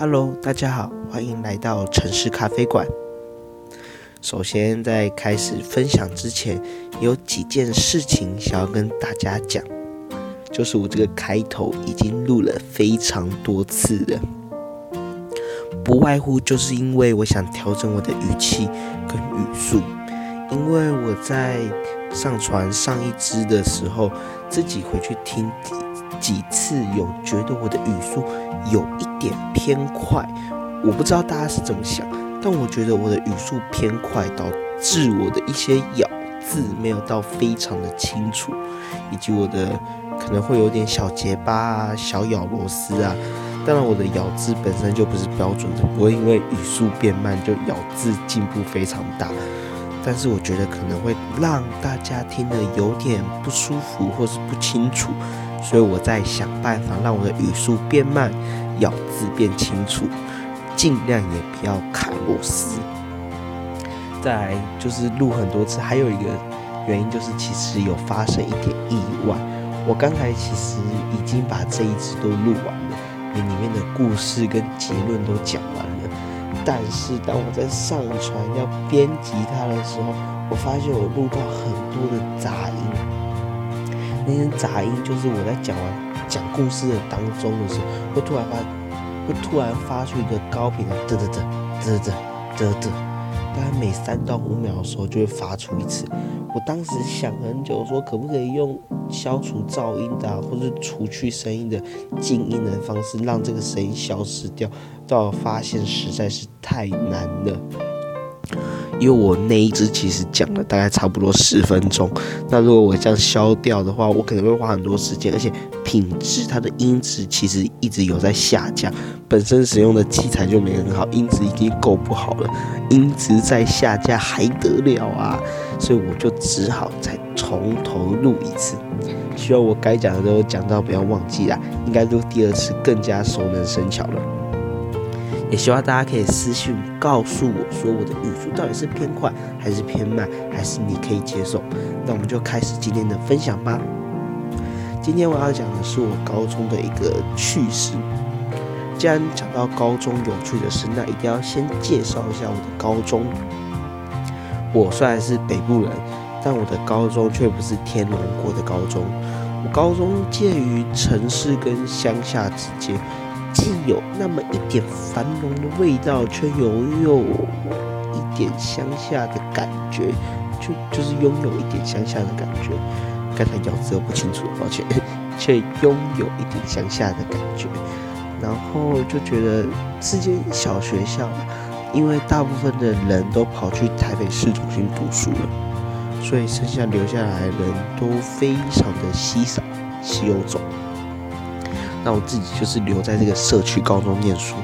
Hello，大家好，欢迎来到城市咖啡馆。首先，在开始分享之前，有几件事情想要跟大家讲，就是我这个开头已经录了非常多次了，不外乎就是因为我想调整我的语气跟语速，因为我在上传上一支的时候，自己回去听几次，有觉得我的语速有一点偏快，我不知道大家是怎么想。但我觉得我的语速偏快，导致我的一些咬字没有到非常的清楚，以及我的可能会有点小结巴啊、小咬螺丝啊。当然，我的咬字本身就不是标准的，不会因为语速变慢就咬字进步非常大。但是我觉得可能会让大家听得有点不舒服或是不清楚，所以我在想办法让我的语速变慢，咬字变清楚。尽量也不要卡螺丝。再来就是录很多次，还有一个原因就是其实有发生一点意外。我刚才其实已经把这一支都录完了，连里面的故事跟结论都讲完了。但是当我在上传要编辑它的时候，我发现我录到很多的杂音。那些杂音就是我在讲完讲故事的当中的时候，会突然发。会突然发出一个高频的嘚嘚嘚嘚嘚嘚嘚，大概每三到五秒的时候就会发出一次。我当时想很久，说可不可以用消除噪音的，或者除去声音的静音的方式，让这个声音消失掉。但我发现实在是太难了。因为我那一支其实讲了大概差不多十分钟，那如果我这样消掉的话，我可能会花很多时间，而且品质它的音质其实一直有在下降，本身使用的器材就没很好，音质已经够不好了，音质在下降还得了啊？所以我就只好再从头录一次，希望我该讲的都讲到，不要忘记啦，应该录第二次更加熟能生巧了。也希望大家可以私信告诉我说我的语速到底是偏快还是偏慢，还是你可以接受。那我们就开始今天的分享吧。今天我要讲的是我高中的一个趣事。既然讲到高中有趣的事，那一定要先介绍一下我的高中。我虽然是北部人，但我的高中却不是天龙国的高中。我高中介于城市跟乡下之间。既有那么一点繁荣的味道，却拥有一点乡下的感觉，就就是拥有一点乡下的感觉。刚才咬字又不清楚，抱歉，却拥有一点乡下的感觉。然后就觉得是间小学校，因为大部分的人都跑去台北市中心读书了，所以剩下留下来的人都非常的稀少、稀有种。那我自己就是留在这个社区高中念书，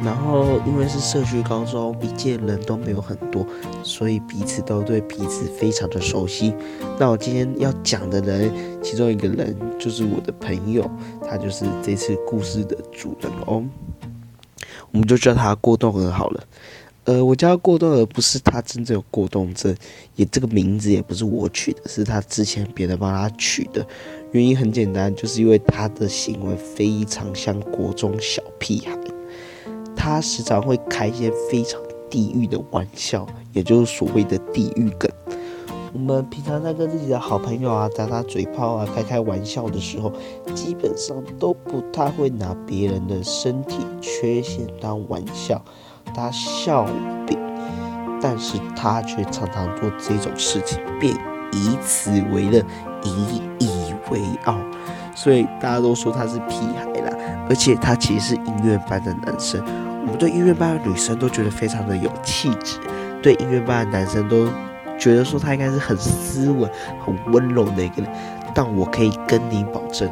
然后因为是社区高中，一届人都没有很多，所以彼此都对彼此非常的熟悉。那我今天要讲的人，其中一个人就是我的朋友，他就是这次故事的主人公，我们就叫他过动儿好了。呃，我叫他过动儿，不是他真正有过动症，也这个名字也不是我取的，是他之前别人帮他取的。原因很简单，就是因为他的行为非常像国中小屁孩，他时常会开一些非常地狱的玩笑，也就是所谓的地狱梗。我们平常在跟自己的好朋友啊打打嘴炮啊开开玩笑的时候，基本上都不太会拿别人的身体缺陷当玩笑，他笑柄，但是他却常常做这种事情，便以此为乐，以以。为傲，所以大家都说他是屁孩啦。而且他其实是音乐班的男生，我们对音乐班的女生都觉得非常的有气质，对音乐班的男生都觉得说他应该是很斯文、很温柔的一个人。但我可以跟你保证，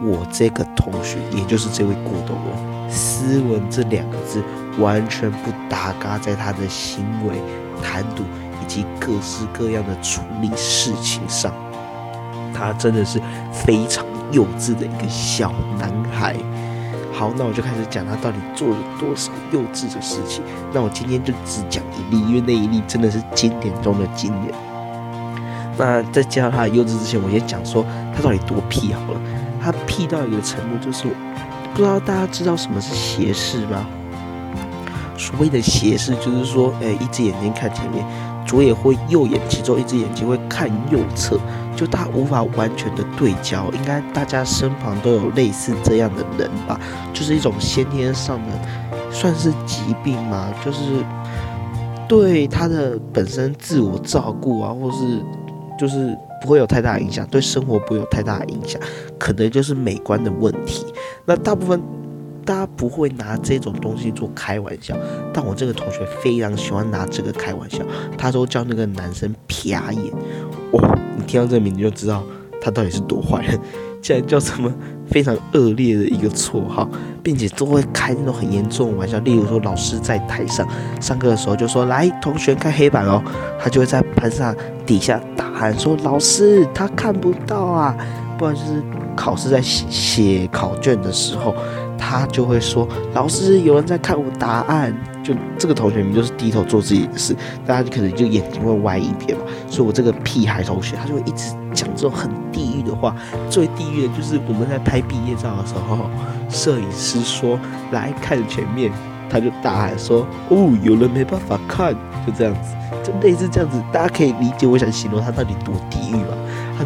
我这个同学，也就是这位古董人，斯文这两个字完全不搭嘎在他的行为、谈吐以及各式各样的处理事情上。他真的是非常幼稚的一个小男孩。好，那我就开始讲他到底做了多少幼稚的事情。那我今天就只讲一例，因为那一例真的是经典中的经典。那在介绍他的幼稚之前，我先讲说他到底多屁好了。他屁到一个程度，就是不知道大家知道什么是斜视吗？所谓的斜视就是说，哎，一只眼睛看前面，左眼或右眼其中一只眼睛会看右侧，就他无法完全的对焦。应该大家身旁都有类似这样的人吧？就是一种先天上的，算是疾病吗？就是对他的本身自我照顾啊，或是就是不会有太大影响，对生活不会有太大影响，可能就是美观的问题。那大部分。大家不会拿这种东西做开玩笑，但我这个同学非常喜欢拿这个开玩笑。他都叫那个男生撇眼，哇！你听到这个名字就知道他到底是多坏人，竟然叫什么非常恶劣的一个绰号，并且都会开那种很严重的玩笑。例如说，老师在台上上课的时候就说：“来，同学看黑板哦。”他就会在班上底下大喊说：“老师，他看不到啊！”不然就是考试在写考卷的时候。他就会说：“老师，有人在看我答案。”就这个同学你就是低头做自己的事，大家可能就眼睛会歪一边嘛。所以我这个屁孩同学，他就会一直讲这种很地狱的话。最地狱的就是我们在拍毕业照的时候，摄影师说：“来看前面。”他就大喊说：“哦，有人没办法看。”就这样子，就类似这样子，大家可以理解我想形容他到底多地狱吧？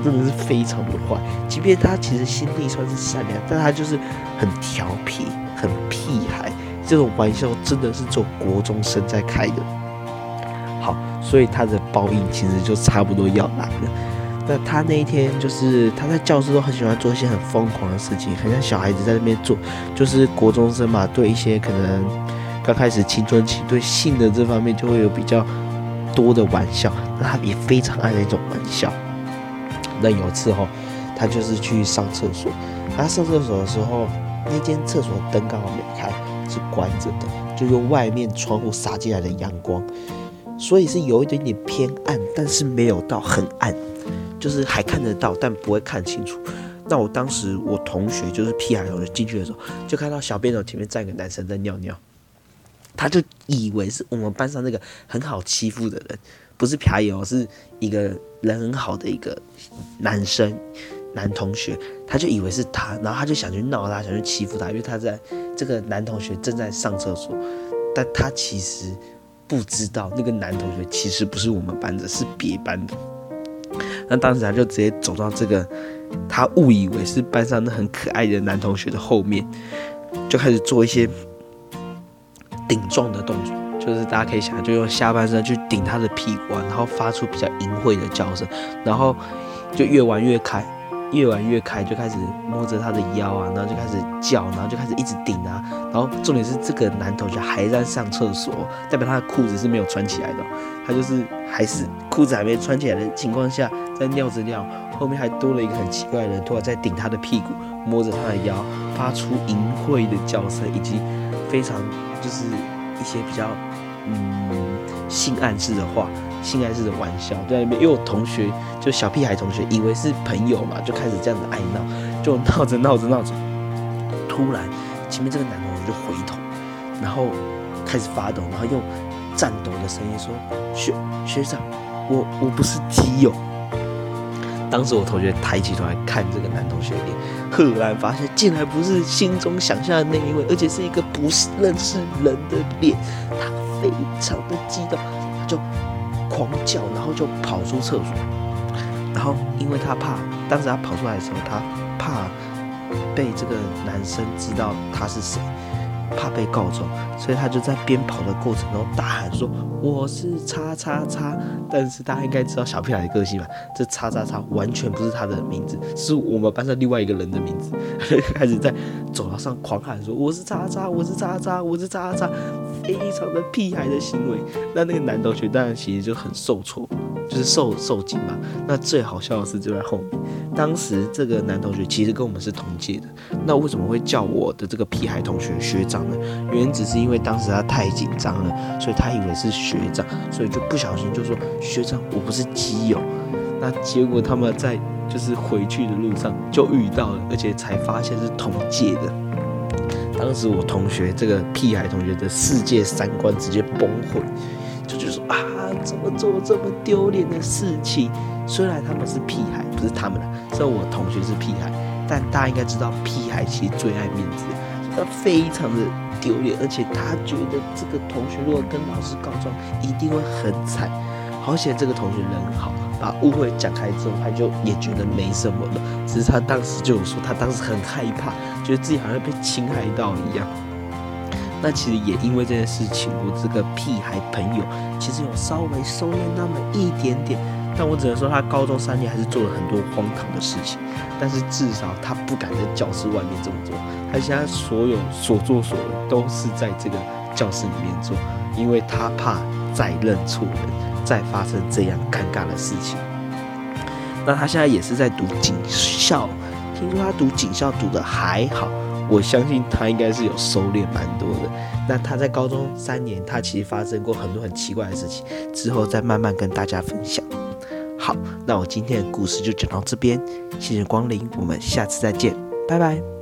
真的是非常的坏，即便他其实心地算是善良，但他就是很调皮、很屁孩。这种玩笑真的是只有国中生在开的。好，所以他的报应其实就差不多要来了。那他那一天就是他在教室都很喜欢做一些很疯狂的事情，很像小孩子在那边做，就是国中生嘛，对一些可能刚开始青春期对性的这方面就会有比较多的玩笑。那他也非常爱那种玩笑。那有一次哈，他就是去上厕所，他上厕所的时候，那间厕所灯刚好没开，是关着的，就用外面窗户洒进来的阳光，所以是有一点点偏暗，但是没有到很暗，就是还看得到，但不会看清楚。那我当时我同学就是屁孩同学进去的时候，就看到小便斗前面站一个男生在尿尿，他就以为是我们班上那个很好欺负的人。不是便宜哦，是一个人很好的一个男生，男同学，他就以为是他，然后他就想去闹他，想去欺负他，因为他在这个男同学正在上厕所，但他其实不知道那个男同学其实不是我们班的，是别班的。那当时他就直接走到这个他误以为是班上那很可爱的男同学的后面，就开始做一些顶撞的动作。就是大家可以想，就用下半身去顶他的屁股啊，然后发出比较淫秽的叫声，然后就越玩越开，越玩越开，就开始摸着他的腰啊，然后就开始叫，然后就开始一直顶啊，然后重点是这个男同学还在上厕所，代表他的裤子是没有穿起来的，他就是还是裤子还没穿起来的情况下在尿着尿，后面还多了一个很奇怪的人，突然在顶他的屁股，摸着他的腰，发出淫秽的叫声，以及非常就是一些比较。嗯，性暗示的话，性暗示的玩笑在那边，因为我同学就小屁孩同学，以为是朋友嘛，就开始这样子爱闹，就闹着闹着闹着，突然前面这个男同学就回头，然后开始发抖，然后用颤抖的声音说：“学学长，我我不是基友。”当时我同学抬起头来看这个男同学脸，赫然发现竟然不是心中想象的那一位，而且是一个不是认识人的脸。他非常的激动，他就狂叫，然后就跑出厕所。然后因为他怕，当时他跑出来的时候，他怕被这个男生知道他是谁。怕被告状，所以他就在边跑的过程中大喊说：“我是叉叉叉。”但是大家应该知道小屁孩的个性吧？这叉叉叉完全不是他的名字，是我们班上另外一个人的名字。开始在走廊上狂喊说：“我是叉叉，我是叉叉，我是叉叉。”非常的屁孩的行为。那那个男同学当然其实就很受挫。就是受受惊嘛。那最好笑的是就在后面，当时这个男同学其实跟我们是同届的，那为什么会叫我的这个屁孩同学学长呢？原因只是因为当时他太紧张了，所以他以为是学长，所以就不小心就说学长，我不是基友。那结果他们在就是回去的路上就遇到了，而且才发现是同届的。当时我同学这个屁孩同学的世界三观直接崩溃。就就说啊，怎么做这么丢脸的事情？虽然他们是屁孩，不是他们的，虽然我同学是屁孩，但大家应该知道，屁孩其实最爱面子，他非常的丢脸，而且他觉得这个同学如果跟老师告状，一定会很惨。好险这个同学人好，把误会讲开之后，他就也觉得没什么了。只是他当时就有说，他当时很害怕，觉得自己好像被侵害到一样。那其实也因为这件事情，我这个屁孩朋友其实有稍微收敛那么一点点。但我只能说，他高中三年还是做了很多荒唐的事情。但是至少他不敢在教室外面这么做，他现在所有所作所为都是在这个教室里面做，因为他怕再认错人，再发生这样尴尬的事情。那他现在也是在读警校，听说他读警校读的还好，我相信他应该是有收敛蛮多的。那他在高中三年，他其实发生过很多很奇怪的事情，之后再慢慢跟大家分享。好，那我今天的故事就讲到这边，谢谢光临，我们下次再见，拜拜。